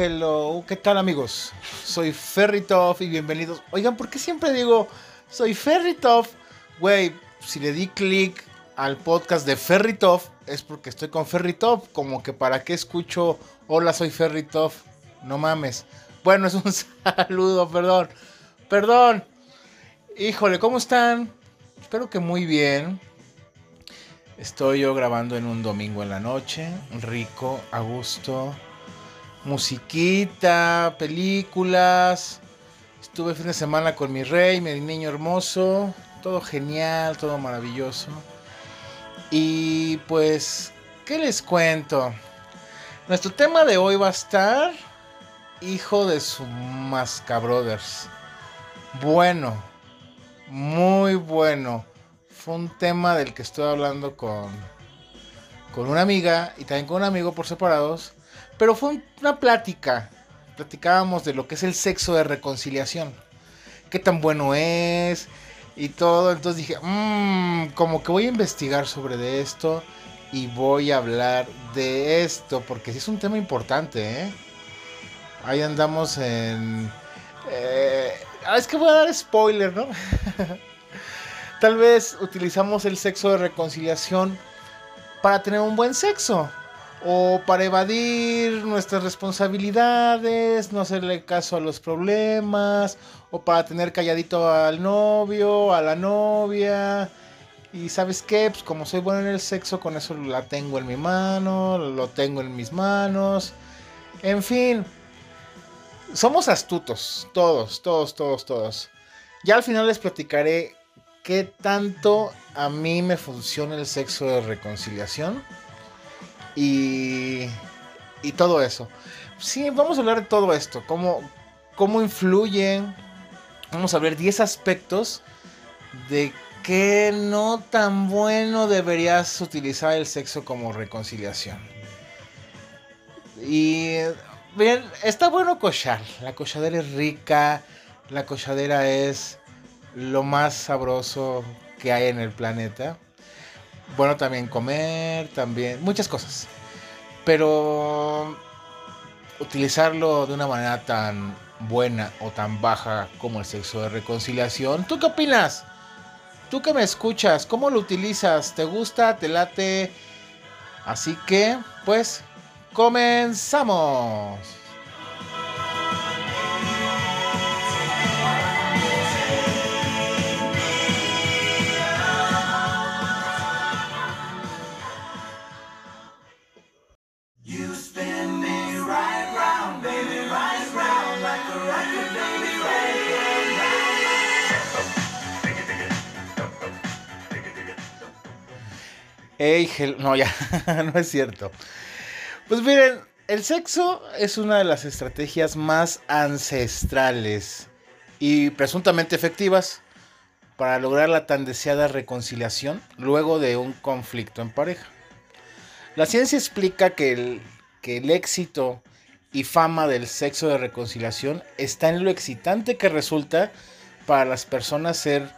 Hello, ¿qué tal amigos? Soy Ferritoff y bienvenidos. Oigan, ¿por qué siempre digo soy Ferritoff? Güey, si le di clic al podcast de Ferritoff es porque estoy con Ferritoff, como que para qué escucho hola, soy Ferritoff. No mames. Bueno, es un saludo, perdón. Perdón. Híjole, ¿cómo están? Espero que muy bien. Estoy yo grabando en un domingo en la noche, rico, a gusto, musiquita, películas. Estuve fin de semana con mi rey, mi niño hermoso, todo genial, todo maravilloso. Y pues, ¿qué les cuento? Nuestro tema de hoy va a estar hijo de su Mascabrothers. Bueno, muy bueno fue un tema del que estoy hablando con, con una amiga y también con un amigo por separados. Pero fue una plática. Platicábamos de lo que es el sexo de reconciliación. Qué tan bueno es y todo. Entonces dije, mmm, como que voy a investigar sobre de esto y voy a hablar de esto. Porque sí es un tema importante, ¿eh? Ahí andamos en... Eh, es que voy a dar spoiler, ¿no? Tal vez utilizamos el sexo de reconciliación para tener un buen sexo. O para evadir nuestras responsabilidades, no hacerle caso a los problemas. O para tener calladito al novio, a la novia. Y sabes qué, pues como soy bueno en el sexo, con eso la tengo en mi mano, lo tengo en mis manos. En fin, somos astutos, todos, todos, todos, todos. Ya al final les platicaré qué tanto a mí me funciona el sexo de reconciliación y, y todo eso. Sí, vamos a hablar de todo esto, cómo, cómo influyen, vamos a ver 10 aspectos de qué no tan bueno deberías utilizar el sexo como reconciliación. Y bien, está bueno cochar, la cochadera es rica, la cochadera es lo más sabroso que hay en el planeta. Bueno, también comer, también muchas cosas. Pero utilizarlo de una manera tan buena o tan baja como el sexo de reconciliación. ¿Tú qué opinas? ¿Tú que me escuchas? ¿Cómo lo utilizas? ¿Te gusta? ¿Te late? Así que, pues, comenzamos. No, ya, no es cierto. Pues miren, el sexo es una de las estrategias más ancestrales y presuntamente efectivas para lograr la tan deseada reconciliación luego de un conflicto en pareja. La ciencia explica que el, que el éxito y fama del sexo de reconciliación está en lo excitante que resulta para las personas ser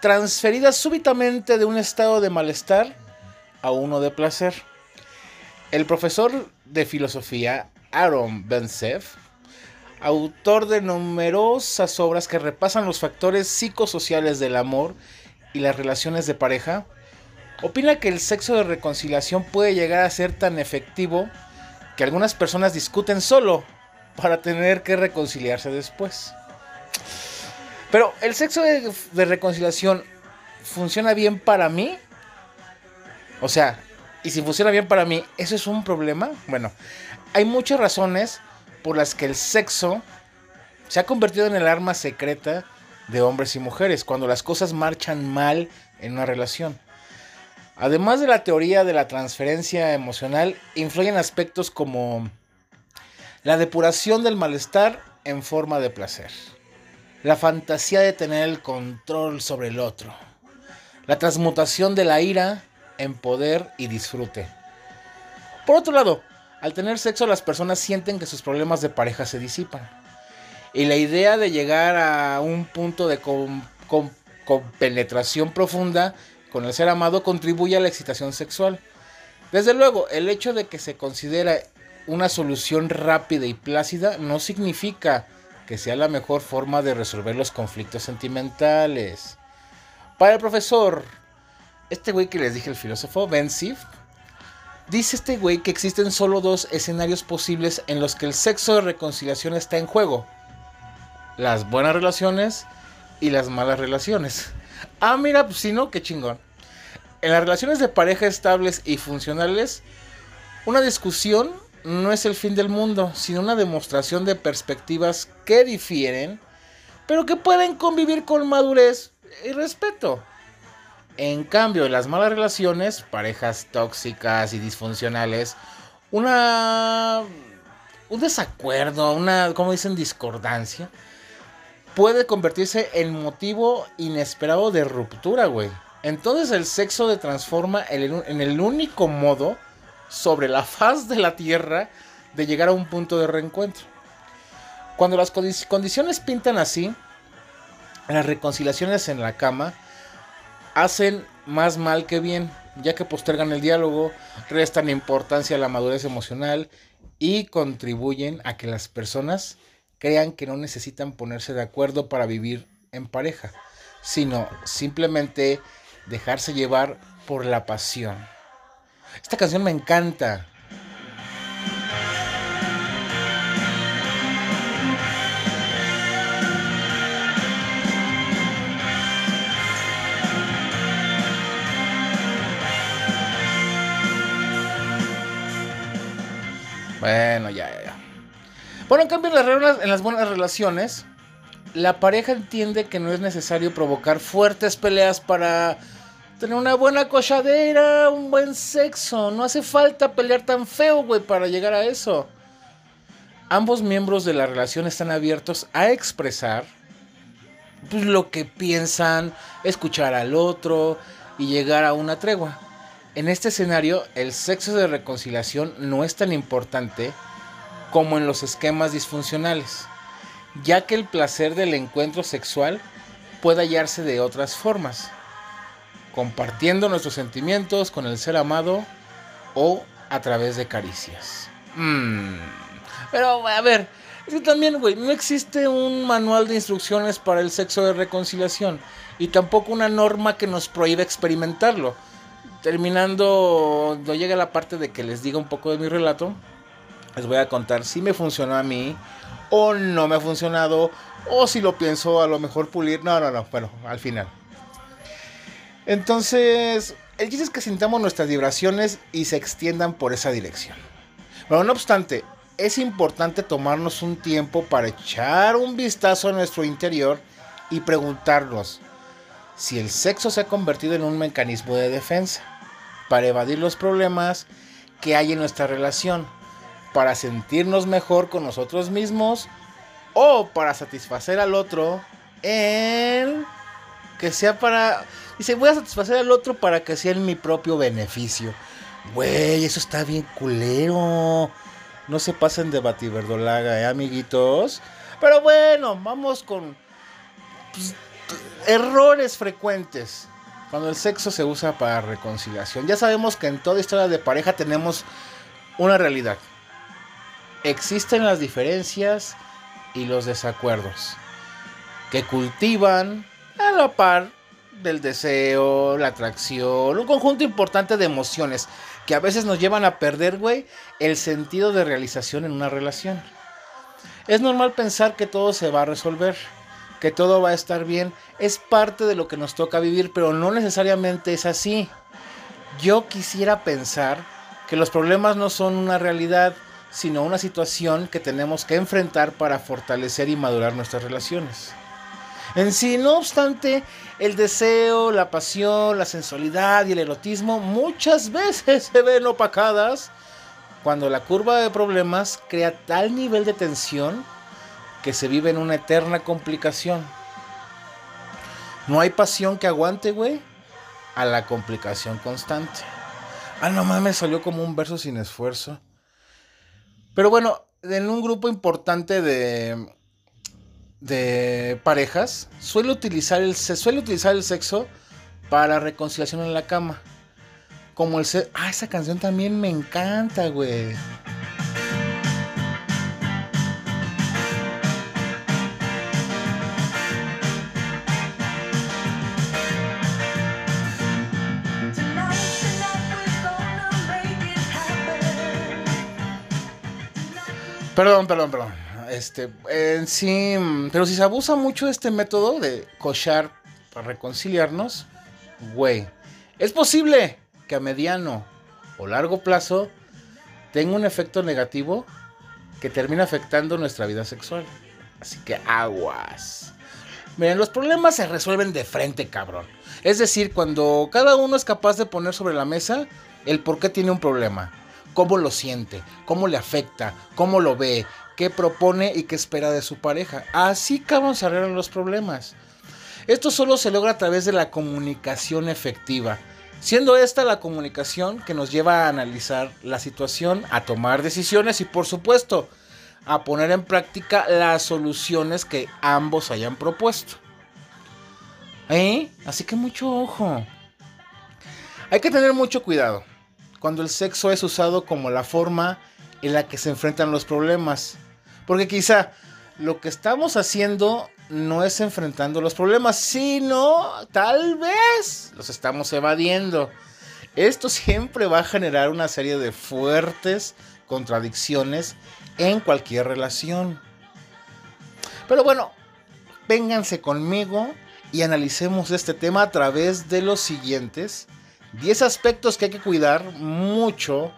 transferidas súbitamente de un estado de malestar a uno de placer. El profesor de filosofía Aaron Bensev, autor de numerosas obras que repasan los factores psicosociales del amor y las relaciones de pareja, opina que el sexo de reconciliación puede llegar a ser tan efectivo que algunas personas discuten solo para tener que reconciliarse después. Pero el sexo de, de reconciliación funciona bien para mí o sea, y si funciona bien para mí, ¿eso es un problema? Bueno, hay muchas razones por las que el sexo se ha convertido en el arma secreta de hombres y mujeres cuando las cosas marchan mal en una relación. Además de la teoría de la transferencia emocional, influyen aspectos como la depuración del malestar en forma de placer, la fantasía de tener el control sobre el otro, la transmutación de la ira en poder y disfrute. Por otro lado, al tener sexo las personas sienten que sus problemas de pareja se disipan. Y la idea de llegar a un punto de penetración profunda con el ser amado contribuye a la excitación sexual. Desde luego, el hecho de que se considera una solución rápida y plácida no significa que sea la mejor forma de resolver los conflictos sentimentales. Para el profesor, este güey que les dije, el filósofo, Ben Siff, dice este güey que existen solo dos escenarios posibles en los que el sexo de reconciliación está en juego. Las buenas relaciones y las malas relaciones. Ah, mira, pues si no, qué chingón. En las relaciones de pareja estables y funcionales, una discusión no es el fin del mundo, sino una demostración de perspectivas que difieren, pero que pueden convivir con madurez y respeto. En cambio, en las malas relaciones, parejas tóxicas y disfuncionales, una un desacuerdo, una, como dicen, discordancia, puede convertirse en motivo inesperado de ruptura, güey. Entonces el sexo se transforma en el único modo sobre la faz de la Tierra de llegar a un punto de reencuentro. Cuando las condiciones pintan así, las reconciliaciones en la cama hacen más mal que bien, ya que postergan el diálogo, restan importancia a la madurez emocional y contribuyen a que las personas crean que no necesitan ponerse de acuerdo para vivir en pareja, sino simplemente dejarse llevar por la pasión. Esta canción me encanta. Bueno, ya, ya, ya. Bueno, en cambio, en las, en las buenas relaciones, la pareja entiende que no es necesario provocar fuertes peleas para tener una buena cochadera, un buen sexo. No hace falta pelear tan feo, güey, para llegar a eso. Ambos miembros de la relación están abiertos a expresar pues, lo que piensan, escuchar al otro y llegar a una tregua. En este escenario, el sexo de reconciliación no es tan importante como en los esquemas disfuncionales, ya que el placer del encuentro sexual puede hallarse de otras formas compartiendo nuestros sentimientos con el ser amado o a través de caricias. Mm. Pero, a ver, es también, güey, no existe un manual de instrucciones para el sexo de reconciliación y tampoco una norma que nos prohíba experimentarlo. Terminando, no llega la parte de que les diga un poco de mi relato, les voy a contar si me funcionó a mí o no me ha funcionado o si lo pienso a lo mejor pulir. No, no, no, bueno, al final. Entonces, el chiste es que sintamos nuestras vibraciones y se extiendan por esa dirección. Pero no obstante, es importante tomarnos un tiempo para echar un vistazo a nuestro interior y preguntarnos si el sexo se ha convertido en un mecanismo de defensa para evadir los problemas que hay en nuestra relación, para sentirnos mejor con nosotros mismos o para satisfacer al otro en que sea para Dice, voy a satisfacer al otro para que sea en mi propio beneficio. Güey, eso está bien culero. No se pasen de bativerdolaga, ¿eh, amiguitos? Pero bueno, vamos con pues, errores frecuentes cuando el sexo se usa para reconciliación. Ya sabemos que en toda historia de pareja tenemos una realidad. Existen las diferencias y los desacuerdos que cultivan a la par del deseo, la atracción, un conjunto importante de emociones que a veces nos llevan a perder, güey, el sentido de realización en una relación. Es normal pensar que todo se va a resolver, que todo va a estar bien, es parte de lo que nos toca vivir, pero no necesariamente es así. Yo quisiera pensar que los problemas no son una realidad, sino una situación que tenemos que enfrentar para fortalecer y madurar nuestras relaciones. En sí, no obstante, el deseo, la pasión, la sensualidad y el erotismo muchas veces se ven opacadas cuando la curva de problemas crea tal nivel de tensión que se vive en una eterna complicación. No hay pasión que aguante, güey, a la complicación constante. Ah, no mames, salió como un verso sin esfuerzo. Pero bueno, en un grupo importante de de parejas suele utilizar el, se suele utilizar el sexo para reconciliación en la cama. Como el Ah, esa canción también me encanta, güey. Perdón, perdón, perdón. Este, en sí, pero si se abusa mucho de este método de cochar para reconciliarnos, güey, es posible que a mediano o largo plazo tenga un efecto negativo que termina afectando nuestra vida sexual. Así que aguas. Miren, los problemas se resuelven de frente, cabrón. Es decir, cuando cada uno es capaz de poner sobre la mesa el por qué tiene un problema, cómo lo siente, cómo le afecta, cómo lo ve, qué propone y qué espera de su pareja. Así se arreglan los problemas. Esto solo se logra a través de la comunicación efectiva, siendo esta la comunicación que nos lleva a analizar la situación, a tomar decisiones y por supuesto a poner en práctica las soluciones que ambos hayan propuesto. ¿Eh? Así que mucho ojo. Hay que tener mucho cuidado cuando el sexo es usado como la forma en la que se enfrentan los problemas. Porque quizá lo que estamos haciendo no es enfrentando los problemas, sino tal vez los estamos evadiendo. Esto siempre va a generar una serie de fuertes contradicciones en cualquier relación. Pero bueno, vénganse conmigo y analicemos este tema a través de los siguientes 10 aspectos que hay que cuidar mucho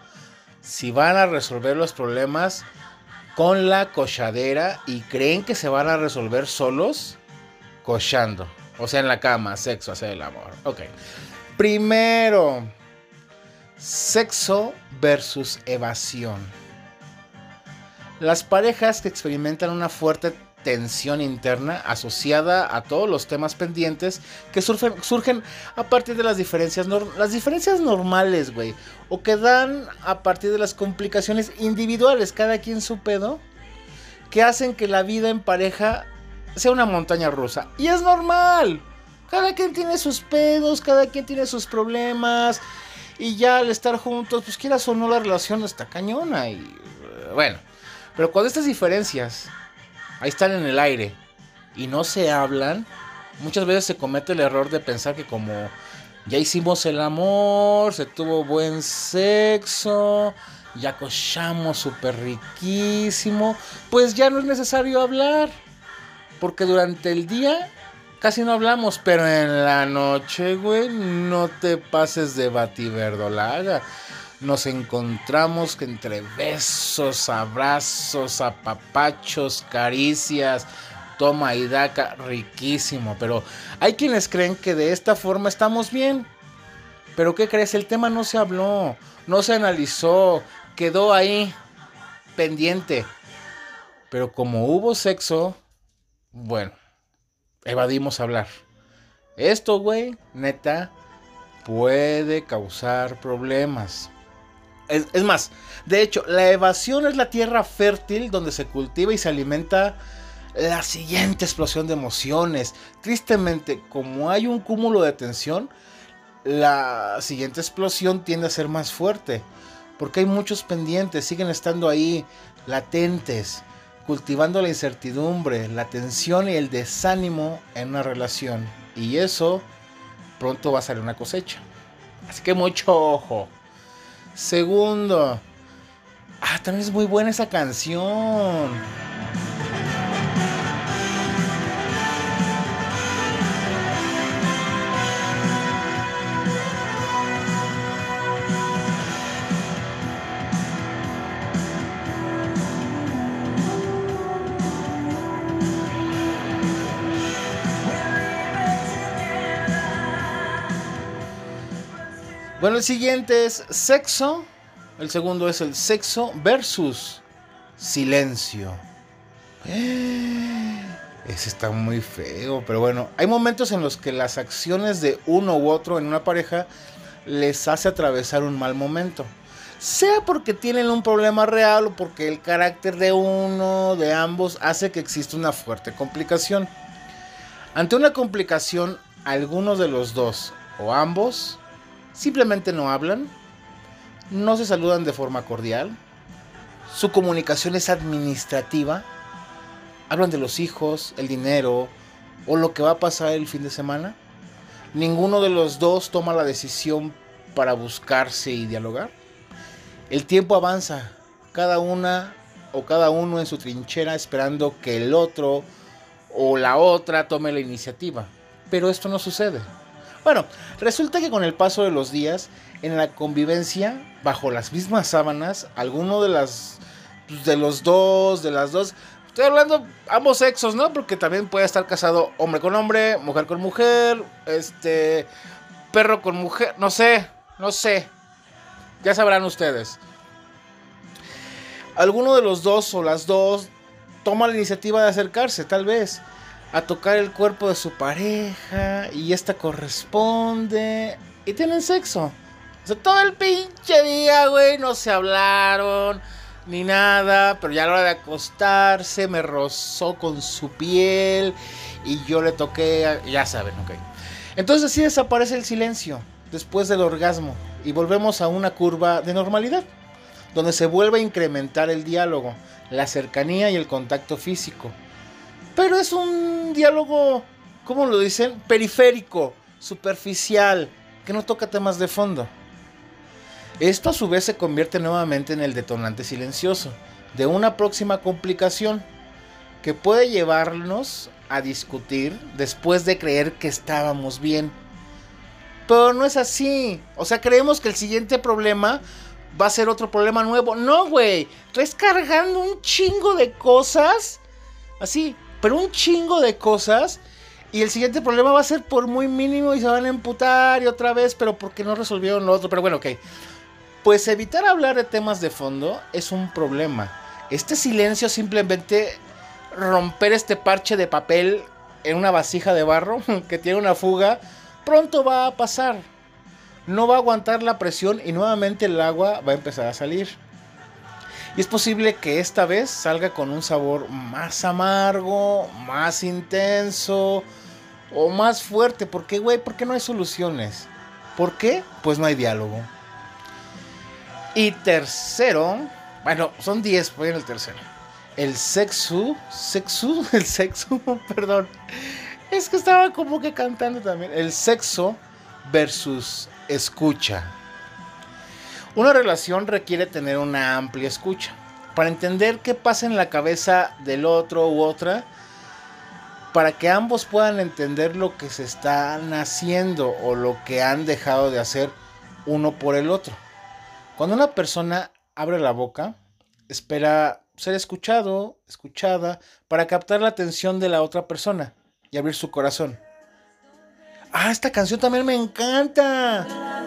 si van a resolver los problemas con la cochadera y creen que se van a resolver solos cochando. O sea, en la cama, sexo, hacer el amor. Ok. Primero, sexo versus evasión. Las parejas que experimentan una fuerte tensión interna asociada a todos los temas pendientes que surgen, a partir de las diferencias, las diferencias normales, güey. O que dan a partir de las complicaciones individuales, cada quien su pedo, que hacen que la vida en pareja sea una montaña rusa. Y es normal. Cada quien tiene sus pedos, cada quien tiene sus problemas. Y ya al estar juntos, pues quieras o no, la relación está cañona. Y bueno, pero cuando estas diferencias ahí están en el aire. Y no se hablan, muchas veces se comete el error de pensar que como ya hicimos el amor, se tuvo buen sexo, ya cochamos súper riquísimo, pues ya no es necesario hablar. Porque durante el día casi no hablamos, pero en la noche, güey, no te pases de bativerdolaga nos encontramos entre besos, abrazos, apapachos, caricias, toma y daca, riquísimo. Pero hay quienes creen que de esta forma estamos bien. Pero ¿qué crees? El tema no se habló, no se analizó, quedó ahí pendiente. Pero como hubo sexo, bueno, evadimos hablar. Esto, güey, neta, puede causar problemas. Es, más, de hecho, la evasión es la tierra fértil donde se cultiva y se alimenta la siguiente explosión de emociones. Tristemente, como hay un cúmulo de tensión, la siguiente explosión tiende a ser más fuerte. Porque hay muchos pendientes, siguen estando ahí latentes, cultivando la incertidumbre, la tensión y el desánimo en una relación. Y eso pronto va a salir una cosecha. Así que mucho ojo. Segundo. Ah, también es muy buena esa canción. Bueno, el siguiente es sexo. El segundo es el sexo versus silencio. Ese está muy feo, pero bueno, hay momentos en los que las acciones de uno u otro en una pareja les hace atravesar un mal momento. Sea porque tienen un problema real o porque el carácter de uno, de ambos, hace que exista una fuerte complicación. Ante una complicación, algunos de los dos o ambos simplemente no hablan, no se saludan de forma cordial, su comunicación es administrativa, hablan de los hijos, el dinero o lo que va a pasar el fin de semana. Ninguno de los dos toma la decisión para buscarse y dialogar. El tiempo avanza, cada una o cada uno en su trinchera esperando que el otro o la otra tome la iniciativa. Pero esto no sucede. Bueno, resulta que con el paso de los días, en la convivencia, bajo las mismas sábanas, alguno de las pues, de los dos, de las dos, estoy hablando ambos sexos, ¿no? Porque también puede estar casado hombre con hombre, mujer con mujer, este perro con mujer, no sé, no sé. Ya sabrán ustedes. Alguno de los dos o las dos toma la iniciativa de acercarse, tal vez a tocar el cuerpo de su pareja y esta corresponde y tienen sexo. O sea, todo el pinche día, güey, no se hablaron ni nada, pero ya a la hora de acostarse me rozó con su piel y yo le toqué, ya saben, ok. Entonces así desaparece el silencio después del orgasmo y volvemos a una curva de normalidad, donde se vuelve a incrementar el diálogo, la cercanía y el contacto físico. Pero es un diálogo, ¿cómo lo dicen? Periférico, superficial, que no toca temas de fondo. Esto a su vez se convierte nuevamente en el detonante silencioso de una próxima complicación que puede llevarnos a discutir después de creer que estábamos bien. Pero no es así. O sea, creemos que el siguiente problema va a ser otro problema nuevo. No, güey. Estás cargando un chingo de cosas. Así, pero un chingo de cosas. Y el siguiente problema va a ser por muy mínimo y se van a emputar y otra vez, pero porque no resolvieron lo otro. Pero bueno, ok. Pues evitar hablar de temas de fondo es un problema. Este silencio simplemente romper este parche de papel en una vasija de barro que tiene una fuga, pronto va a pasar. No va a aguantar la presión y nuevamente el agua va a empezar a salir. Y es posible que esta vez salga con un sabor más amargo, más intenso o más fuerte. ¿Por qué, güey? ¿Por qué no hay soluciones? ¿Por qué? Pues no hay diálogo. Y tercero, bueno, son 10, voy en el tercero. El sexo, sexo, el sexo, perdón. Es que estaba como que cantando también. El sexo versus escucha. Una relación requiere tener una amplia escucha para entender qué pasa en la cabeza del otro u otra, para que ambos puedan entender lo que se están haciendo o lo que han dejado de hacer uno por el otro. Cuando una persona abre la boca, espera ser escuchado, escuchada, para captar la atención de la otra persona y abrir su corazón. Ah, esta canción también me encanta.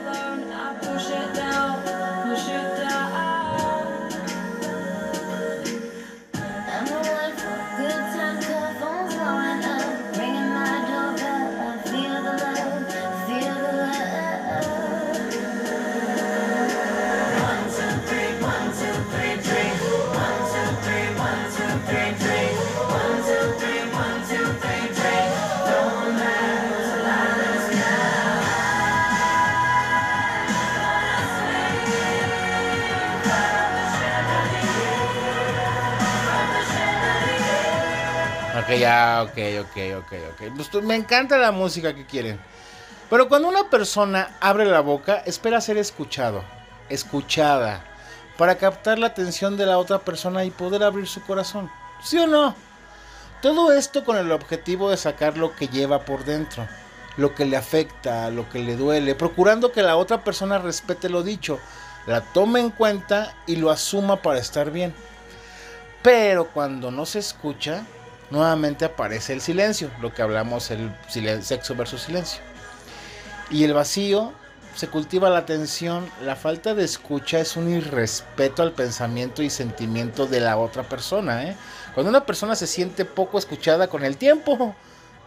Ok, ya, ok, ok, ok, ok. Pues, me encanta la música que quieren. Pero cuando una persona abre la boca, espera ser escuchado, escuchada, para captar la atención de la otra persona y poder abrir su corazón. ¿Sí o no? Todo esto con el objetivo de sacar lo que lleva por dentro, lo que le afecta, lo que le duele, procurando que la otra persona respete lo dicho, la tome en cuenta y lo asuma para estar bien. Pero cuando no se escucha, nuevamente aparece el silencio, lo que hablamos el sexo versus silencio. Y el vacío se cultiva la tensión, la falta de escucha es un irrespeto al pensamiento y sentimiento de la otra persona. ¿eh? Cuando una persona se siente poco escuchada con el tiempo,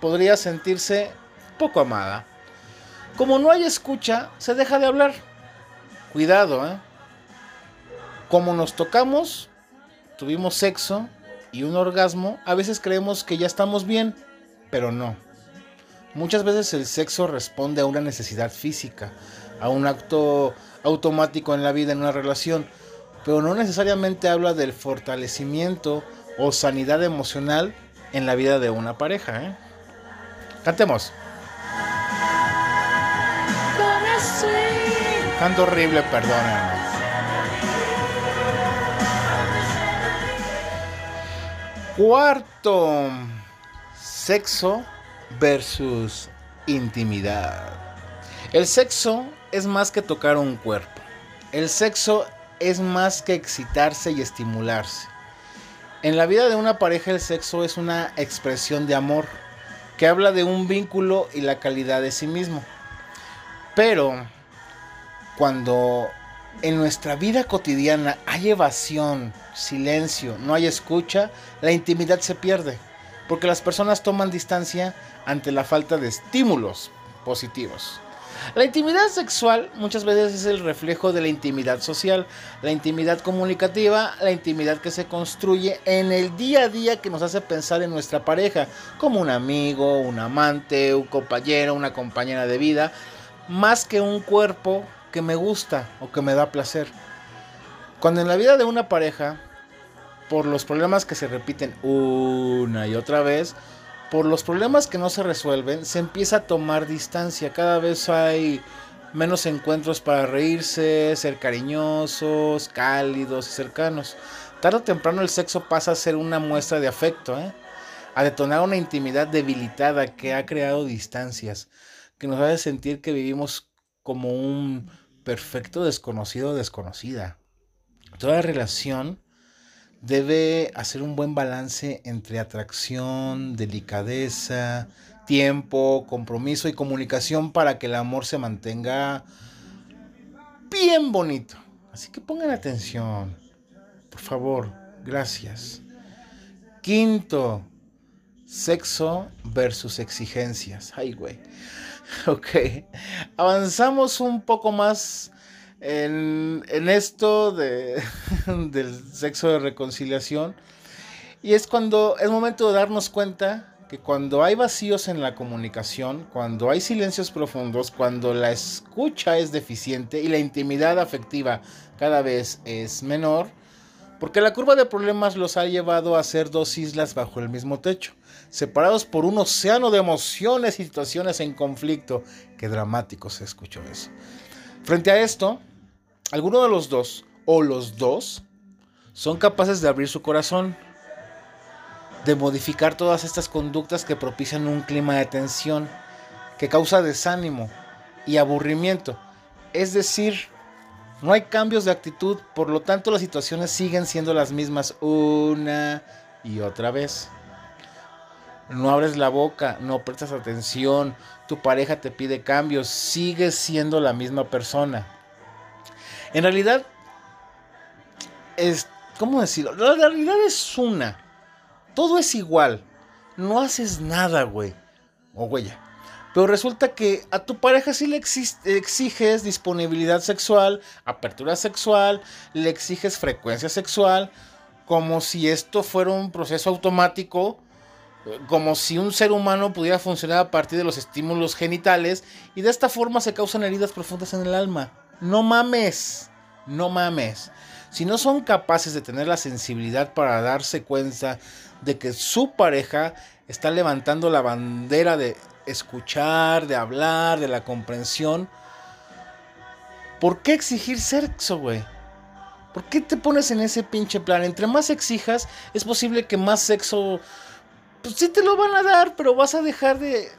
podría sentirse poco amada. Como no hay escucha, se deja de hablar. Cuidado, ¿eh? Como nos tocamos, tuvimos sexo, y un orgasmo, a veces creemos que ya estamos bien, pero no. Muchas veces el sexo responde a una necesidad física, a un acto automático en la vida, en una relación, pero no necesariamente habla del fortalecimiento o sanidad emocional en la vida de una pareja. ¿eh? Cantemos. Canto horrible, perdónenme. Cuarto, sexo versus intimidad. El sexo es más que tocar un cuerpo. El sexo es más que excitarse y estimularse. En la vida de una pareja el sexo es una expresión de amor que habla de un vínculo y la calidad de sí mismo. Pero cuando en nuestra vida cotidiana hay evasión, silencio, no hay escucha, la intimidad se pierde, porque las personas toman distancia ante la falta de estímulos positivos. La intimidad sexual muchas veces es el reflejo de la intimidad social, la intimidad comunicativa, la intimidad que se construye en el día a día que nos hace pensar en nuestra pareja, como un amigo, un amante, un compañero, una compañera de vida, más que un cuerpo que me gusta o que me da placer. Cuando en la vida de una pareja, por los problemas que se repiten una y otra vez, por los problemas que no se resuelven, se empieza a tomar distancia. Cada vez hay menos encuentros para reírse, ser cariñosos, cálidos y cercanos. Tarde o temprano el sexo pasa a ser una muestra de afecto, ¿eh? a detonar una intimidad debilitada que ha creado distancias, que nos hace sentir que vivimos como un perfecto desconocido o desconocida. Toda relación debe hacer un buen balance entre atracción, delicadeza, tiempo, compromiso y comunicación para que el amor se mantenga bien bonito. Así que pongan atención. Por favor, gracias. Quinto, sexo versus exigencias. Ay, güey. Ok. Avanzamos un poco más en, esto de, del sexo de reconciliación. Y es cuando es momento de darnos cuenta que cuando hay vacíos en la comunicación, cuando hay silencios profundos, cuando la escucha es deficiente y la intimidad afectiva cada vez es menor, porque la curva de problemas los ha llevado a ser dos islas bajo el mismo techo, separados por un océano de emociones y situaciones en conflicto. Qué dramático se escuchó eso. Frente a esto, alguno de los dos o los dos son capaces de abrir su corazón, de modificar todas estas conductas que propician un clima de tensión, que causa desánimo y aburrimiento. Es decir, no hay cambios de actitud, por lo tanto las situaciones siguen siendo las mismas una y otra vez. No abres la boca, no prestas atención, tu pareja te pide cambios, sigues siendo la misma persona. En realidad, es, ¿cómo decirlo? La realidad es una. Todo es igual. No haces nada, güey. O güey. Pero resulta que a tu pareja sí le exiges disponibilidad sexual, apertura sexual, le exiges frecuencia sexual, como si esto fuera un proceso automático, como si un ser humano pudiera funcionar a partir de los estímulos genitales y de esta forma se causan heridas profundas en el alma. No mames, no mames. Si no son capaces de tener la sensibilidad para darse cuenta de que su pareja está levantando la bandera de escuchar, de hablar, de la comprensión, ¿por qué exigir sexo, güey? ¿Por qué te pones en ese pinche plan? Entre más exijas, es posible que más sexo. Pues sí te lo van a dar, pero vas a dejar de,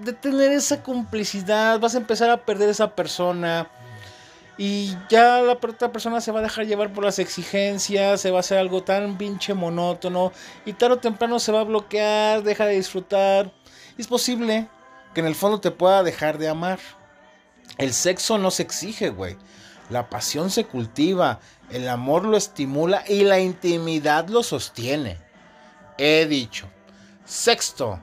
de tener esa complicidad, vas a empezar a perder esa persona y ya la otra persona se va a dejar llevar por las exigencias, se va a hacer algo tan pinche monótono y tarde o temprano se va a bloquear, deja de disfrutar. Es posible que en el fondo te pueda dejar de amar. El sexo no se exige, güey. La pasión se cultiva, el amor lo estimula y la intimidad lo sostiene. He dicho. Sexto.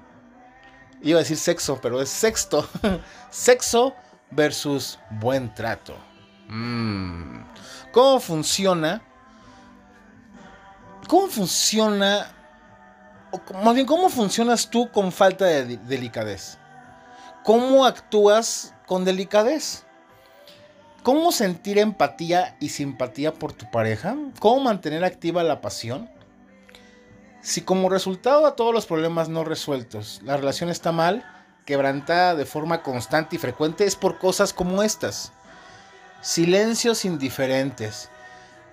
Iba a decir sexo, pero es sexto. sexo versus buen trato. Mm. ¿Cómo funciona? ¿Cómo funciona? Más bien, ¿cómo funcionas tú con falta de delicadez? ¿Cómo actúas con delicadez? ¿Cómo sentir empatía y simpatía por tu pareja? ¿Cómo mantener activa la pasión? Si como resultado a todos los problemas no resueltos, la relación está mal, quebrantada de forma constante y frecuente, es por cosas como estas silencios indiferentes,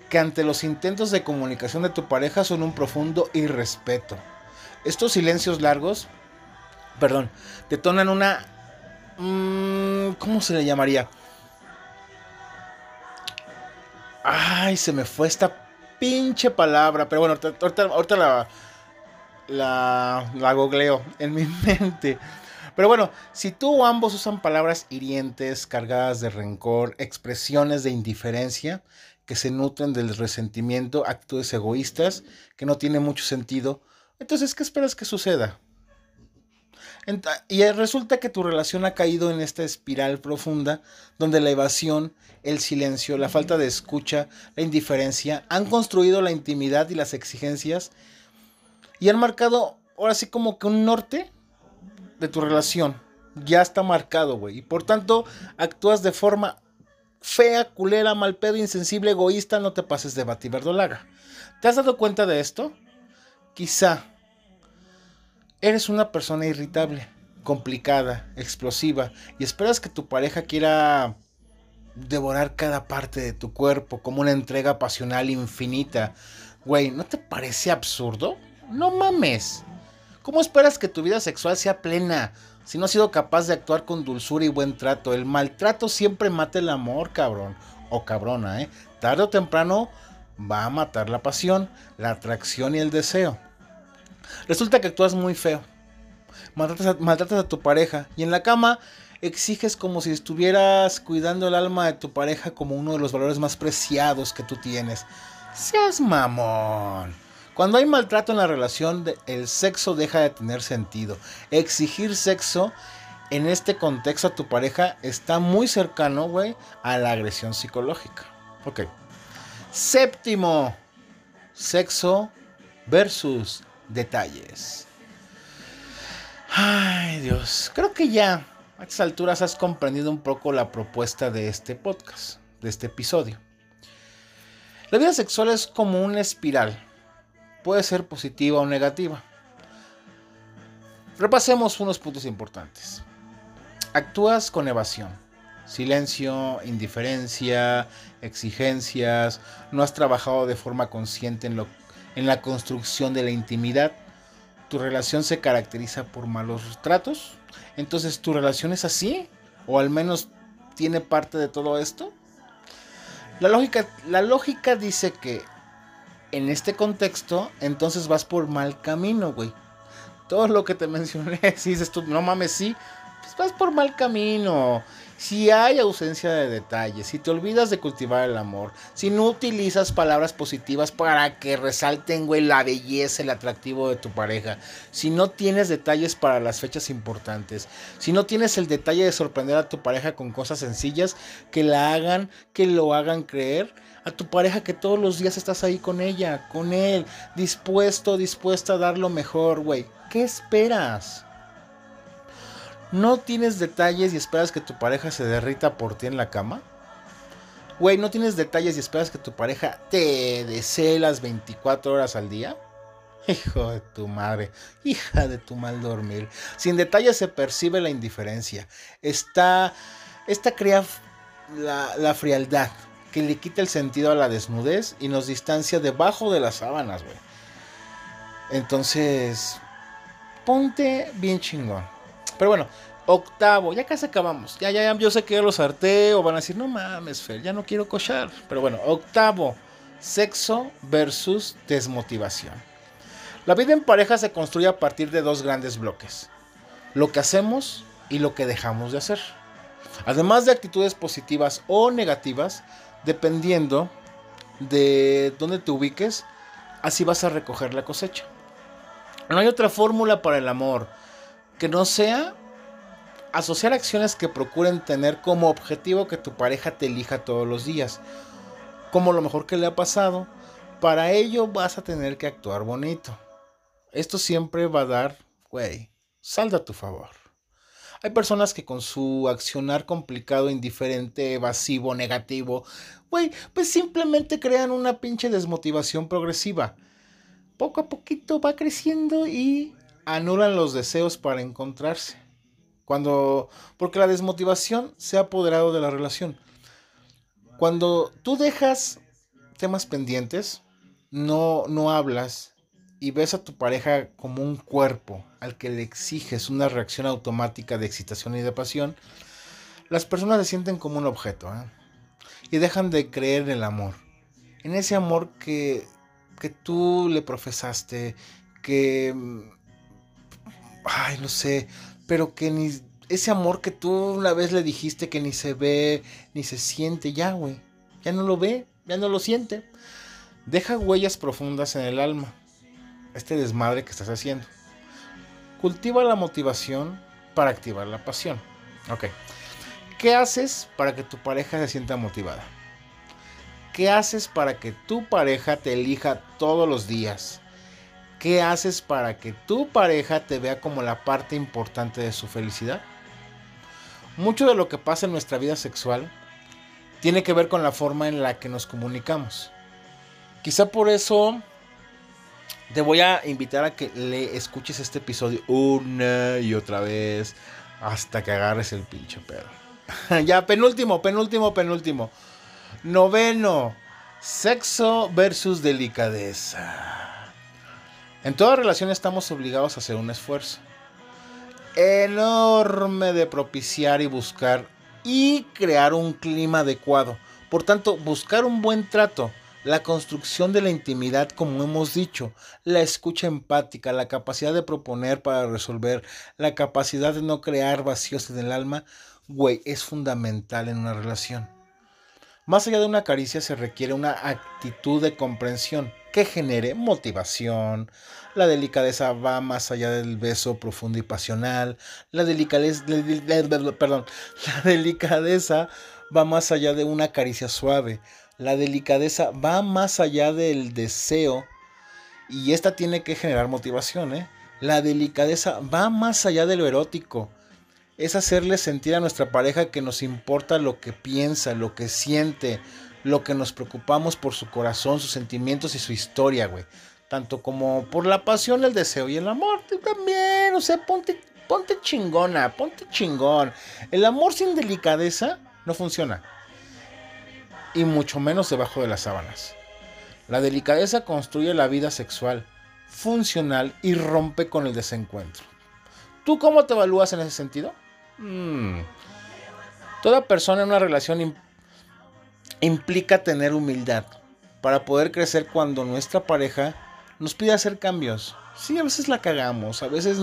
que ante los intentos de comunicación de tu pareja son un profundo irrespeto. Estos silencios largos, perdón, detonan una... Mm, ¿Cómo se le llamaría? Ay, se me fue esta pinche palabra, pero bueno, ahorita, la, la, googleo en mi mente. Pero bueno, si tú o ambos usan palabras hirientes, cargadas de rencor, expresiones de indiferencia, que se nutren del resentimiento, actitudes egoístas, que no tienen mucho sentido, entonces, ¿qué esperas que suceda? Y resulta que tu relación ha caído en esta espiral profunda donde la evasión, el silencio, la falta de escucha, la indiferencia han construido la intimidad y las exigencias y han marcado ahora sí como que un norte de tu relación. Ya está marcado, güey. Y por tanto actúas de forma fea, culera, mal pedo, insensible, egoísta, no te pases de verdolaga. ¿Te has dado cuenta de esto? Quizá eres una persona irritable, complicada, explosiva y esperas que tu pareja quiera devorar cada parte de tu cuerpo como una entrega pasional infinita. Güey, ¿no te parece absurdo? No mames. ¿Cómo esperas que tu vida sexual sea plena si no has sido capaz de actuar con dulzura y buen trato? El maltrato siempre mata el amor, cabrón. O cabrona, ¿eh? Tarde o temprano va a matar la pasión, la atracción y el deseo. Resulta que actúas muy feo. Maltratas a, tu pareja y en la cama exiges como si estuvieras cuidando el alma de tu pareja como uno de los valores más preciados que tú tienes. Seas mamón. Cuando hay maltrato en la relación, el sexo deja de tener sentido. Exigir sexo en este contexto a tu pareja está muy cercano, güey, a la agresión psicológica. Ok. Séptimo, sexo versus detalles. Ay, Dios. Creo que ya a estas alturas has comprendido un poco la propuesta de este podcast, de este episodio. La vida sexual es como una espiral. Puede ser positiva o negativa. Repasemos unos puntos importantes. Actúas con evasión, silencio, indiferencia, exigencias, no has trabajado de forma consciente en lo en la construcción de la intimidad. Tu relación se caracteriza por malos tratos. Entonces, ¿tu relación es así? ¿O al menos tiene parte de todo esto? La lógica, la lógica dice que en este contexto, entonces vas por mal camino, güey. Todo lo que te mencioné, si dices tú, no mames, sí, vas por mal camino si hay ausencia de detalles, si te olvidas de cultivar el amor, si no utilizas palabras positivas para que resalten, güey, la belleza, el atractivo de tu pareja, si no tienes detalles para las fechas importantes, si no tienes el detalle de sorprender a tu pareja con cosas sencillas que la hagan, que lo hagan creer, a tu pareja que todos los días estás ahí con ella, con él, dispuesto, dispuesta a dar lo mejor, güey. ¿Qué esperas? ¿No tienes detalles y esperas que tu pareja se derrita por ti en la cama? Güey, ¿no tienes detalles y esperas que tu pareja te desee las 24 horas al día? Hijo de tu madre, hija de tu mal dormir. Sin detalles se percibe la indiferencia. Está, esta crea la, la frialdad que le quita el sentido a la desnudez y nos distancia debajo de las sábanas, güey. Entonces, ponte bien chingón. Pero bueno, octavo, ya casi acabamos. Ya, ya, ya, yo sé que ya los harté o van a decir, no mames, Fer, ya no quiero cochar. Pero bueno, octavo, sexo versus desmotivación. La vida en pareja se construye a partir de dos grandes bloques. Lo que hacemos y lo que dejamos de hacer. Además de actitudes positivas o negativas, dependiendo de dónde te ubiques, así vas a recoger la cosecha. No hay otra fórmula para el amor que no sea asociar acciones que procuren tener como objetivo que tu pareja te elija todos los días, como lo mejor que le ha pasado. Para ello vas a tener que actuar bonito. Esto siempre va a dar, güey, salda a tu favor. Hay personas que con su accionar complicado, indiferente, evasivo, negativo, güey, pues simplemente crean una pinche desmotivación progresiva. Poco a poquito va creciendo y anulan los deseos para encontrarse. Cuando, porque la desmotivación se ha apoderado de la relación. Cuando tú dejas temas pendientes, no, no hablas y ves a tu pareja como un cuerpo al que le exiges una reacción automática de excitación y de pasión, las personas se sienten como un objeto ¿eh? y dejan de creer en el amor. En ese amor que, que tú le profesaste, que... Ay, no sé, pero que ni... Ese amor que tú una vez le dijiste que ni se ve, ni se siente, ya, güey. Ya no lo ve, ya no lo siente. Deja huellas profundas en el alma este desmadre que estás haciendo. Cultiva la motivación para activar la pasión. Ok. ¿Qué haces para que tu pareja se sienta motivada? ¿Qué haces para que tu pareja te elija todos los días? ¿Qué haces para que tu pareja te vea como la parte importante de su felicidad? Mucho de lo que pasa en nuestra vida sexual tiene que ver con la forma en la que nos comunicamos. Quizá por eso te voy a invitar a que le escuches este episodio una y otra vez hasta que agarres el pinche pedo. ya, penúltimo, penúltimo, penúltimo. Noveno, sexo versus delicadeza. En toda relación estamos obligados a hacer un esfuerzo enorme de propiciar y buscar y crear un clima adecuado. Por tanto, buscar un buen trato la construcción de la intimidad, como hemos dicho, la escucha empática, la capacidad de proponer para resolver, la capacidad de no crear vacíos en el alma, güey, es fundamental en una relación. Más allá de una caricia se requiere una actitud de comprensión que genere motivación. La delicadeza va más allá del beso profundo y pasional. La delicadeza, perdón, la delicadeza va más allá de una caricia suave la delicadeza va más allá del deseo y esta tiene que generar motivación. ¿eh? La delicadeza va más allá de lo erótico. Es hacerle sentir a nuestra pareja que nos importa lo que piensa, lo que siente, lo que nos preocupamos por su corazón, sus sentimientos y su historia, güey. Tanto como por la pasión, el deseo y el amor también. O sea, ponte, ponte chingona, ponte chingón. El amor sin delicadeza no funciona y mucho menos debajo de las sábanas. La delicadeza construye la vida sexual, funcional y rompe con el desencuentro. ¿Tú cómo te evalúas en ese sentido? Mm. Toda persona en una relación implica tener humildad para poder crecer cuando nuestra pareja nos pide hacer cambios. Sí, a veces la cagamos, a veces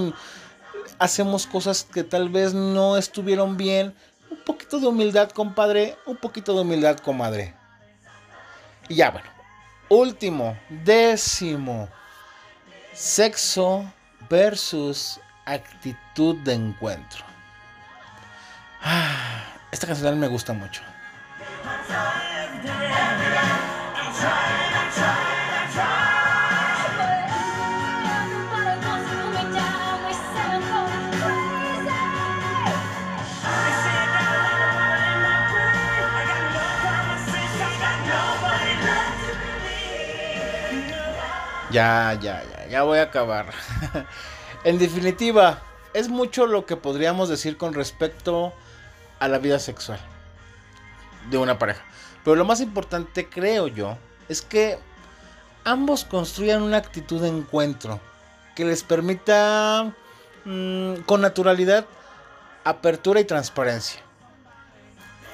hacemos cosas que tal vez no estuvieron bien, un poquito de humildad, compadre, un poquito de humildad, comadre. Y ya, bueno. Último, décimo. Sexo versus actitud de encuentro. Ah, esta canción me gusta mucho. Ya, ya, ya, ya voy a acabar. en definitiva, es mucho lo que podríamos decir con respecto a la vida sexual de una pareja. Pero lo más importante, creo yo, es que ambos construyan una actitud de encuentro que les permita mm, con naturalidad apertura y transparencia.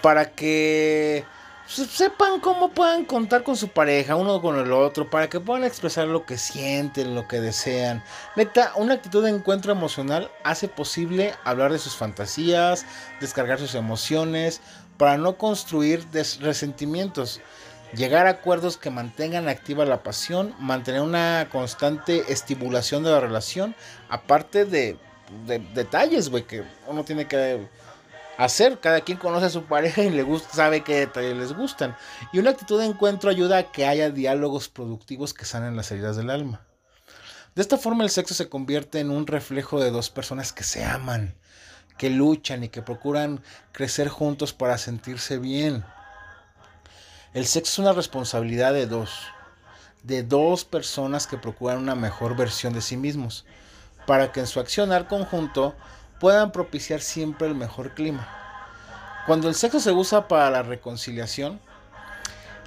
Para que sepan cómo puedan contar con su pareja, uno con el otro, para que puedan expresar lo que sienten, lo que desean. Neta, una actitud de encuentro emocional hace posible hablar de sus fantasías, descargar sus emociones, para no construir resentimientos. Llegar a acuerdos que mantengan activa la pasión, mantener una constante estimulación de la relación, aparte de, de detalles, güey, que uno tiene que hacer. Cada quien conoce a su pareja y le gusta, sabe qué detalles les gustan. Y una actitud de encuentro ayuda a que haya diálogos productivos que sanen las heridas del alma. De esta forma el sexo se convierte en un reflejo de dos personas que se aman, que luchan y que procuran crecer juntos para sentirse bien. El sexo es una responsabilidad de dos, de dos personas que procuran una mejor versión de sí mismos, para que en su accionar conjunto puedan propiciar siempre el mejor clima. Cuando el sexo se usa para la reconciliación,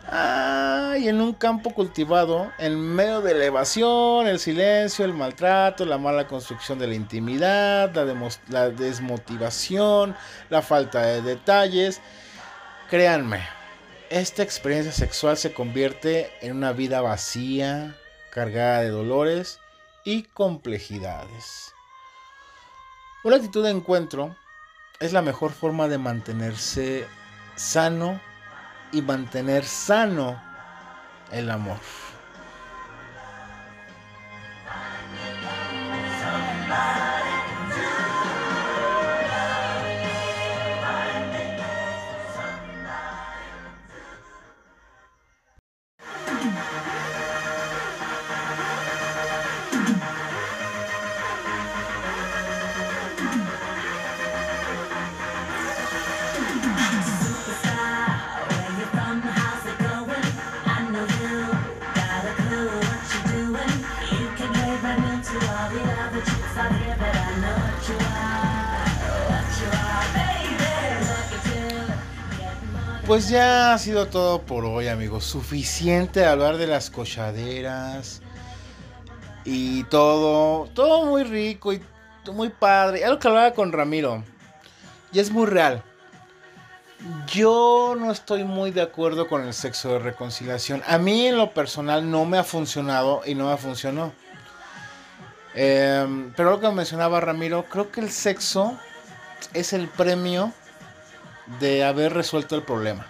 Ay, en un campo cultivado, en medio de la evasión, el silencio, el maltrato, la mala construcción de la intimidad, la, la desmotivación, la falta de detalles. Créanme, esta experiencia sexual se convierte en una vida vacía, cargada de dolores y complejidades. Una actitud de encuentro es la mejor forma de mantenerse sano y mantener sano el amor. Pues ya ha sido todo por hoy, amigos. Suficiente hablar de las cochaderas y todo, todo muy rico y muy padre. Algo que hablaba con Ramiro y es muy real. Yo no estoy muy de acuerdo con el sexo de reconciliación. A mí en lo personal no me ha funcionado y no me funcionó. Em, pero lo que mencionaba Ramiro, creo que el sexo es el premio de haber resuelto el problema.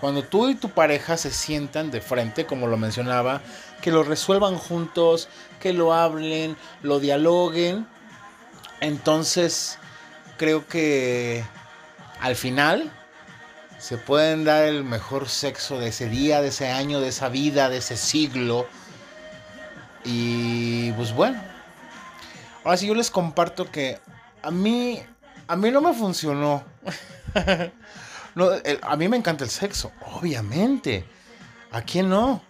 Cuando tú y tu pareja se sientan de frente, como lo mencionaba, que lo resuelvan juntos, que lo hablen, lo dialoguen, entonces creo que al final se pueden dar el mejor sexo de ese día, de ese año, de esa vida, de ese siglo. Y pues bueno. Ahora sí yo les comparto que a mí a mí no me funcionó. a mí me encanta el sexo, obviamente. ¿A quién no?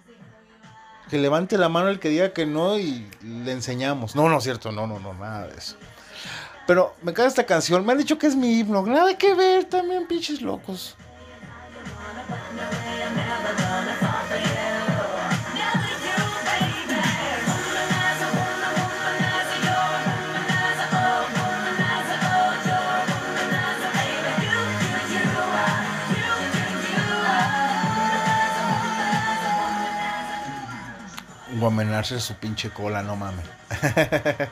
Que levante la mano el que diga que no y le enseñamos. No, no es cierto, no, no, no, nada de eso. Pero me encanta esta canción. Me han dicho que es mi himno. Nada que ver también, pinches locos. Guamenarse su pinche cola, no mames.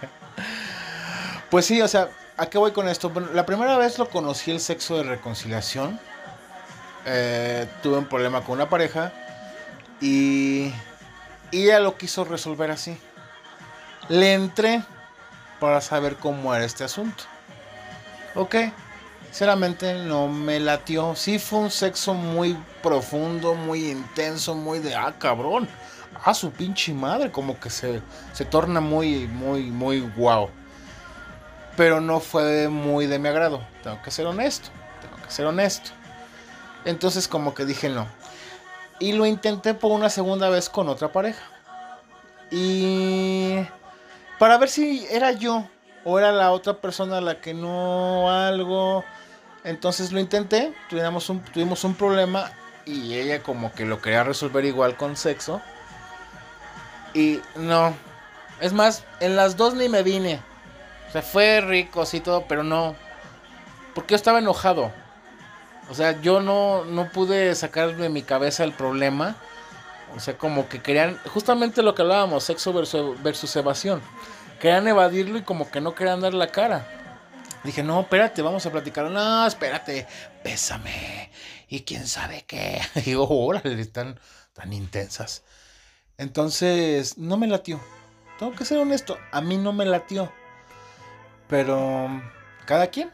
pues sí, o sea, ¿a qué voy con esto? la primera vez lo conocí el sexo de reconciliación. Eh, tuve un problema con una pareja y, y ella lo quiso resolver así. Le entré para saber cómo era este asunto. Ok, sinceramente no me latió. Sí fue un sexo muy profundo, muy intenso, muy de, ah, cabrón a su pinche madre, como que se, se torna muy, muy, muy guau. Pero no fue muy de mi agrado, tengo que ser honesto, tengo que ser honesto. Entonces como que dije no. Y lo intenté por una segunda vez con otra pareja. Y para ver si era yo o era la otra persona la que no algo. Entonces lo intenté, tuvimos un, tuvimos un problema y ella como que lo quería resolver igual con sexo. Y no. Es más, en las dos ni me vine. O sea, fue rico, sí, todo, pero no. Porque yo estaba enojado. O sea, yo no, no pude sacar de mi cabeza el problema. O sea, como que querían, justamente lo que hablábamos, sexo versus, versus evasión. Querían evadirlo y como que no querían dar la cara. Dije, no, espérate, vamos a platicar. No, espérate, pésame. Y quién sabe qué. Y digo, órale, están tan intensas. Entonces, no me latió. Tengo que ser honesto, a mí no me latió. Pero, cada quien.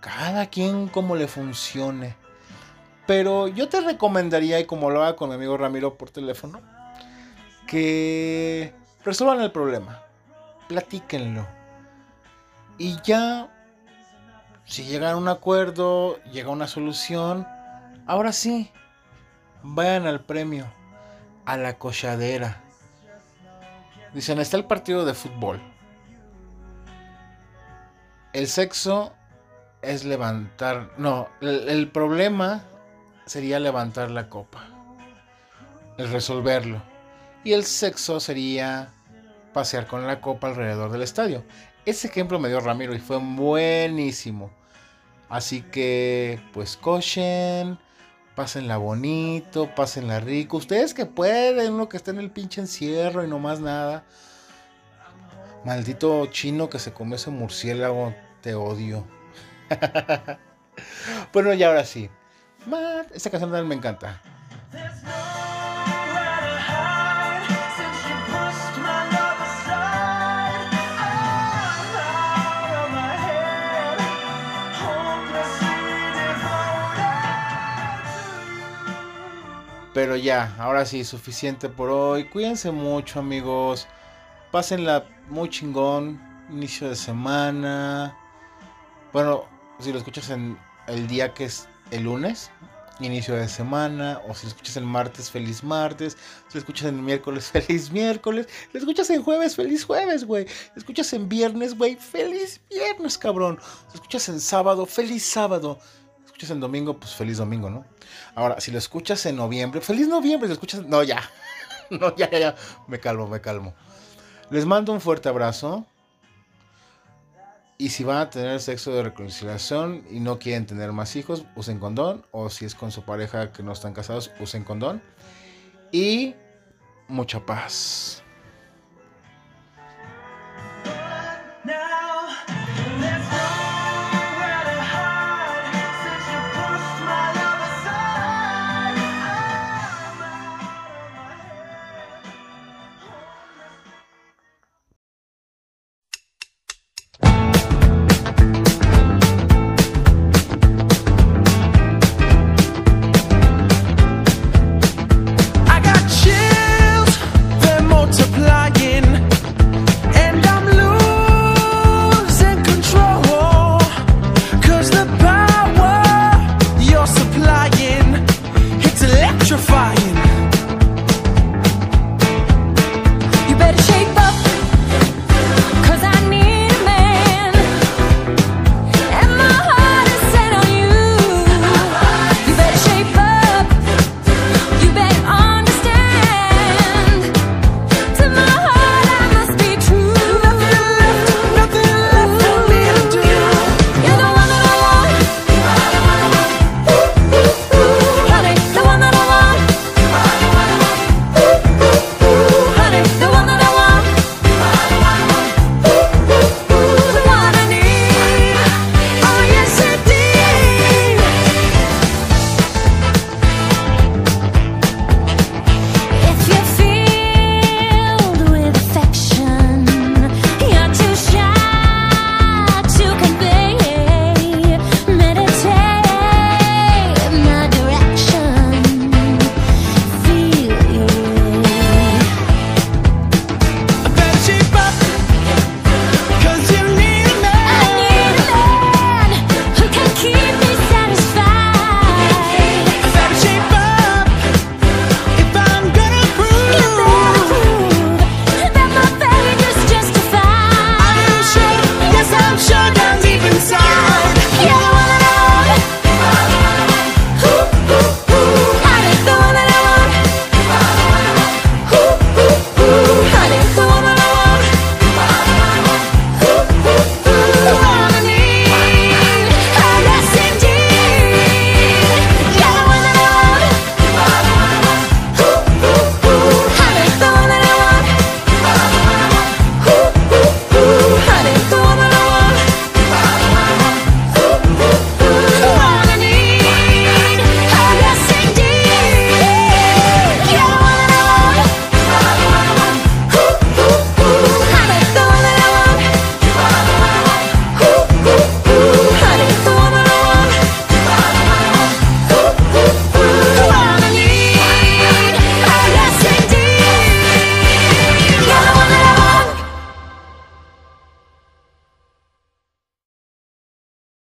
Cada quien como le funcione. Pero yo te recomendaría, y como lo haga con mi amigo Ramiro por teléfono, que resuelvan el problema. Platíquenlo. Y ya, si llegan a un acuerdo, llega una solución, ahora sí, vayan al premio a la cochadera. Dicen, está el partido de fútbol. El sexo es levantar... No, el, problema sería levantar la copa. el resolverlo. Y el sexo sería pasear con la copa alrededor del estadio. Ese ejemplo me dio Ramiro y fue buenísimo. Así que, pues cochen, pásenla bonito, pásenla rico. Ustedes que pueden, uno que está en el pinche encierro y no más nada. Maldito chino que se come ese murciélago, te odio. bueno, y ahora sí. Esta canción también me encanta. Pero ya, ahora sí, suficiente por hoy. Cuídense mucho, amigos. Pásenla muy chingón. Inicio de semana. Bueno, si lo escuchas en el día que es el lunes, inicio de semana. O si lo escuchas el martes, feliz martes. Si lo escuchas en miércoles, feliz miércoles. Si lo escuchas en jueves, feliz jueves, güey. Si lo escuchas en viernes, güey, feliz viernes, cabrón. Si lo escuchas en sábado, feliz sábado. Escuchas en domingo, pues feliz domingo, ¿no? Ahora, si lo escuchas en noviembre, feliz noviembre, si lo escuchas... No, ya. No, ya, ya, ya. Me calmo, me calmo. Les mando un fuerte abrazo. Y si van a tener sexo de reconciliación y no quieren tener más hijos, usen condón. O si es con su pareja que no están casados, usen condón. Y mucha paz.